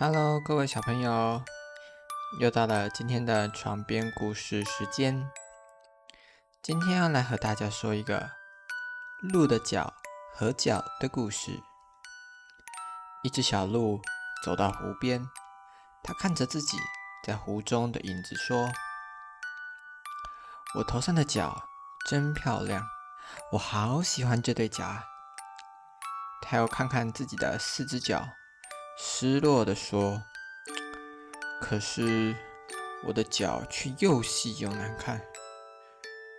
Hello，各位小朋友，又到了今天的床边故事时间。今天要来和大家说一个鹿的脚和脚的故事。一只小鹿走到湖边，它看着自己在湖中的影子，说：“我头上的角真漂亮，我好喜欢这对角啊。”它又看看自己的四只脚。失落的说：“可是我的脚却又细又难看。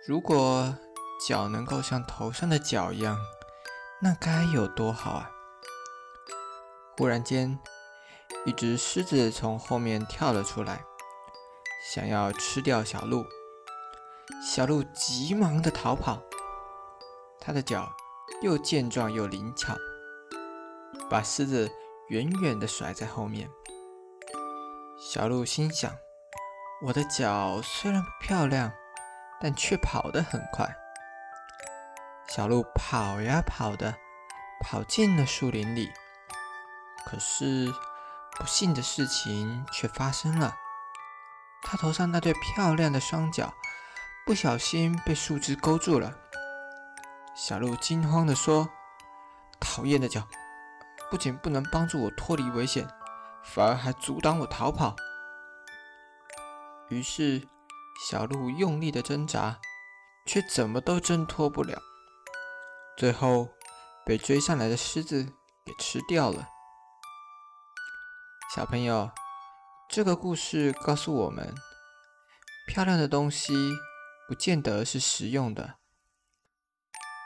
如果脚能够像头上的角一样，那该有多好啊！”忽然间，一只狮子从后面跳了出来，想要吃掉小鹿。小鹿急忙的逃跑，它的脚又健壮又灵巧，把狮子。远远的甩在后面，小鹿心想：“我的脚虽然不漂亮，但却跑得很快。”小鹿跑呀跑的，跑进了树林里。可是，不幸的事情却发生了，它头上那对漂亮的双脚不小心被树枝勾住了。小鹿惊慌地说：“讨厌的脚！”不仅不能帮助我脱离危险，反而还阻挡我逃跑。于是，小鹿用力的挣扎，却怎么都挣脱不了，最后被追上来的狮子给吃掉了。小朋友，这个故事告诉我们：漂亮的东西不见得是实用的，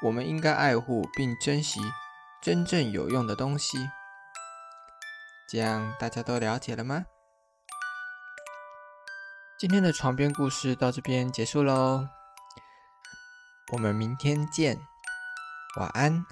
我们应该爱护并珍惜。真正有用的东西，这样大家都了解了吗？今天的床边故事到这边结束喽，我们明天见，晚安。